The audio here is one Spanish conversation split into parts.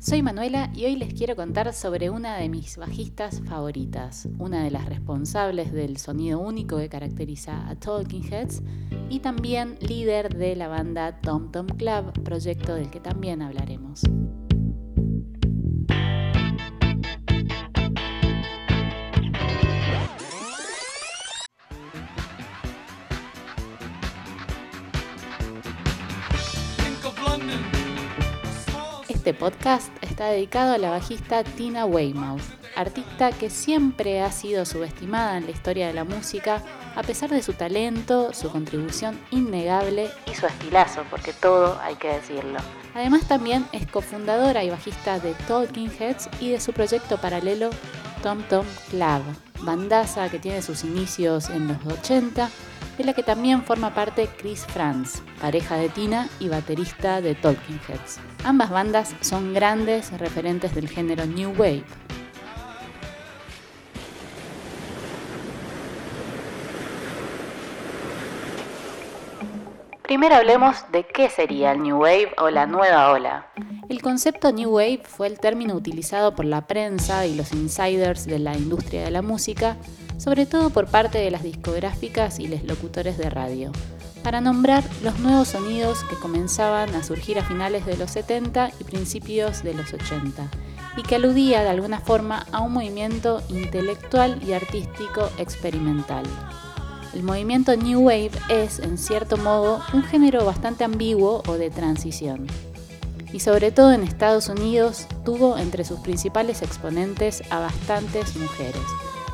Soy Manuela y hoy les quiero contar sobre una de mis bajistas favoritas, una de las responsables del sonido único que caracteriza a Talking Heads y también líder de la banda Tom Tom Club, proyecto del que también hablaremos. Este podcast está dedicado a la bajista Tina Weymouth, artista que siempre ha sido subestimada en la historia de la música, a pesar de su talento, su contribución innegable y su estilazo, porque todo hay que decirlo. Además también es cofundadora y bajista de Talking Heads y de su proyecto paralelo Tom Tom Club, bandaza que tiene sus inicios en los 80 de la que también forma parte Chris Franz, pareja de Tina y baterista de Talking Heads. Ambas bandas son grandes referentes del género New Wave. Primero hablemos de qué sería el New Wave o la nueva ola. El concepto New Wave fue el término utilizado por la prensa y los insiders de la industria de la música sobre todo por parte de las discográficas y los locutores de radio, para nombrar los nuevos sonidos que comenzaban a surgir a finales de los 70 y principios de los 80, y que aludía de alguna forma a un movimiento intelectual y artístico experimental. El movimiento New Wave es, en cierto modo, un género bastante ambiguo o de transición. Y sobre todo en Estados Unidos tuvo entre sus principales exponentes a bastantes mujeres,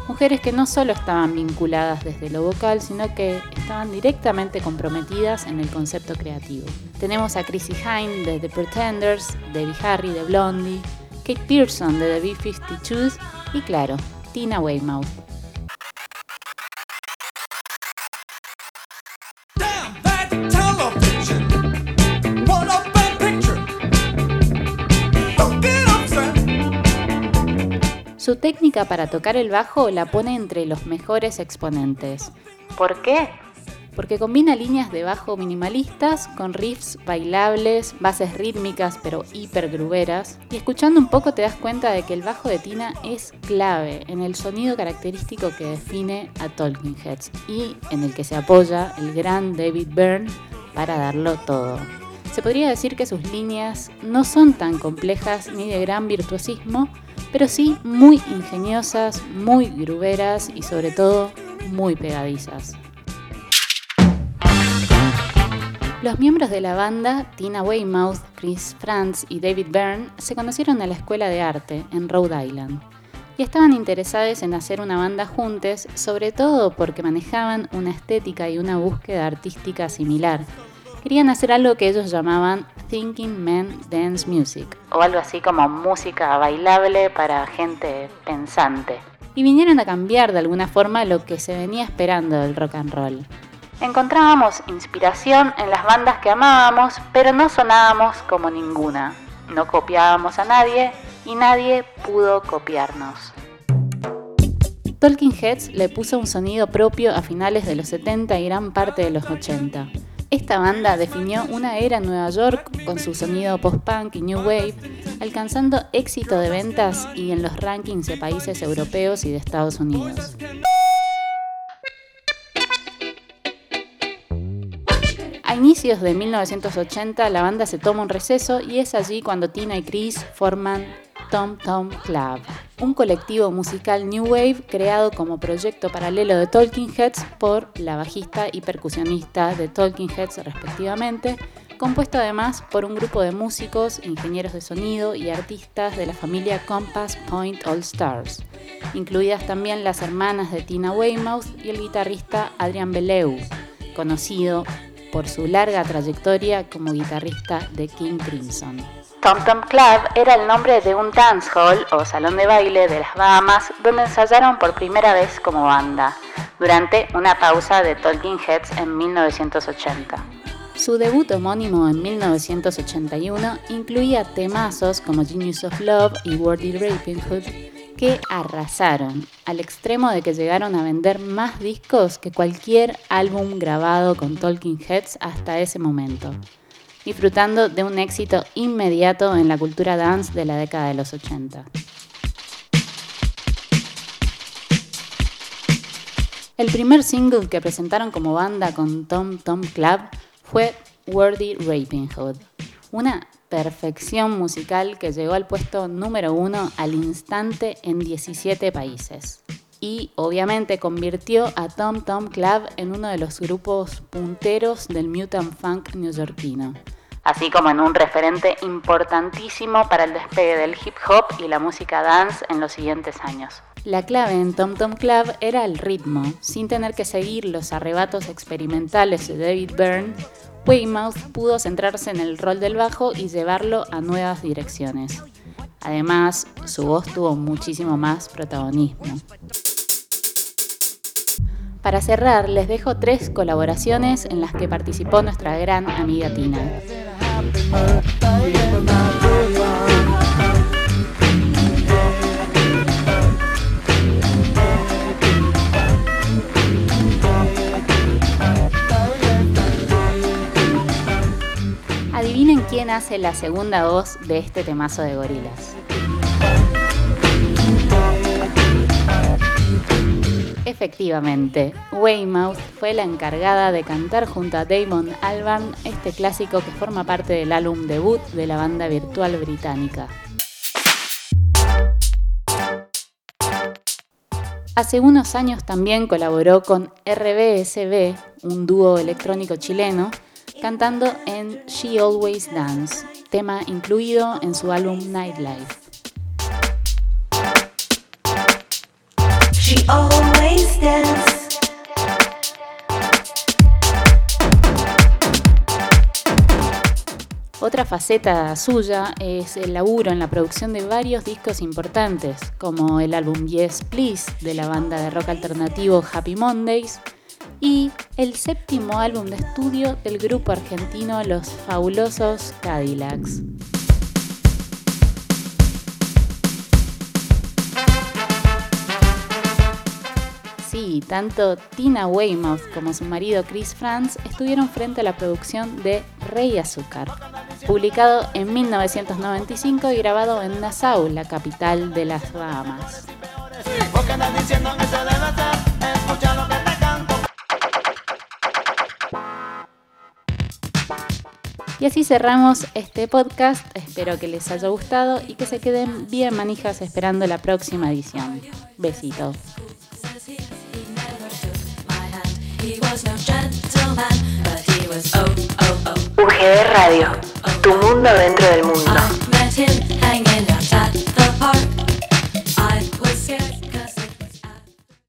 Mujeres que no solo estaban vinculadas desde lo vocal, sino que estaban directamente comprometidas en el concepto creativo. Tenemos a Chrissy Hine de The Pretenders, Debbie Harry de Blondie, Kate Pearson de The B-52s y claro, Tina Weymouth Su técnica para tocar el bajo la pone entre los mejores exponentes. ¿Por qué? Porque combina líneas de bajo minimalistas con riffs bailables, bases rítmicas pero hiper gruberas. Y escuchando un poco te das cuenta de que el bajo de Tina es clave en el sonido característico que define a Talking Heads y en el que se apoya el gran David Byrne para darlo todo. Se podría decir que sus líneas no son tan complejas ni de gran virtuosismo, pero sí muy ingeniosas, muy gruberas y sobre todo muy pegadizas. Los miembros de la banda, Tina Weymouth, Chris Franz y David Byrne, se conocieron en la escuela de arte en Rhode Island y estaban interesados en hacer una banda juntos, sobre todo porque manejaban una estética y una búsqueda artística similar querían hacer algo que ellos llamaban Thinking Men Dance Music, o algo así como música bailable para gente pensante. Y vinieron a cambiar de alguna forma lo que se venía esperando del rock and roll. Encontrábamos inspiración en las bandas que amábamos, pero no sonábamos como ninguna. No copiábamos a nadie y nadie pudo copiarnos. Talking Heads le puso un sonido propio a finales de los 70 y gran parte de los 80. Esta banda definió una era en Nueva York con su sonido post-punk y new wave, alcanzando éxito de ventas y en los rankings de países europeos y de Estados Unidos. A inicios de 1980 la banda se toma un receso y es allí cuando Tina y Chris forman Tom Tom Club, un colectivo musical New Wave creado como proyecto paralelo de Talking Heads por la bajista y percusionista de Talking Heads respectivamente, compuesto además por un grupo de músicos, ingenieros de sonido y artistas de la familia Compass Point All Stars, incluidas también las hermanas de Tina Weymouth y el guitarrista Adrian Beleu, conocido por su larga trayectoria como guitarrista de King Crimson. Tom Tom Club era el nombre de un dance hall o salón de baile de las Bahamas donde ensayaron por primera vez como banda, durante una pausa de Talking Heads en 1980. Su debut homónimo en 1981 incluía temazos como Genius of Love y Wordy Raping Hood que arrasaron, al extremo de que llegaron a vender más discos que cualquier álbum grabado con Talking Heads hasta ese momento. Disfrutando de un éxito inmediato en la cultura dance de la década de los 80. El primer single que presentaron como banda con Tom Tom Club fue Worthy Raping Hood, una perfección musical que llegó al puesto número uno al instante en 17 países. Y obviamente convirtió a Tom Tom Club en uno de los grupos punteros del mutant funk neoyorquino, así como en un referente importantísimo para el despegue del hip hop y la música dance en los siguientes años. La clave en Tom Tom Club era el ritmo, sin tener que seguir los arrebatos experimentales de David Byrne Weymouth pudo centrarse en el rol del bajo y llevarlo a nuevas direcciones. Además, su voz tuvo muchísimo más protagonismo. Para cerrar, les dejo tres colaboraciones en las que participó nuestra gran amiga Tina. Adivinen quién hace la segunda voz de este temazo de gorilas. Efectivamente, Weymouth fue la encargada de cantar junto a Damon Albarn este clásico que forma parte del álbum debut de la banda virtual británica. Hace unos años también colaboró con RBSB, un dúo electrónico chileno, cantando en She Always Dance, tema incluido en su álbum Nightlife. Otra faceta suya es el laburo en la producción de varios discos importantes, como el álbum Yes Please de la banda de rock alternativo Happy Mondays, y el séptimo álbum de estudio del grupo argentino Los Fabulosos Cadillacs. Tanto Tina Weymouth como su marido Chris Franz estuvieron frente a la producción de Rey Azúcar, publicado en 1995 y grabado en Nassau, la capital de las Bahamas. Y así cerramos este podcast. Espero que les haya gustado y que se queden bien manijas esperando la próxima edición. Besito. UGD Radio, tu mundo dentro del mundo.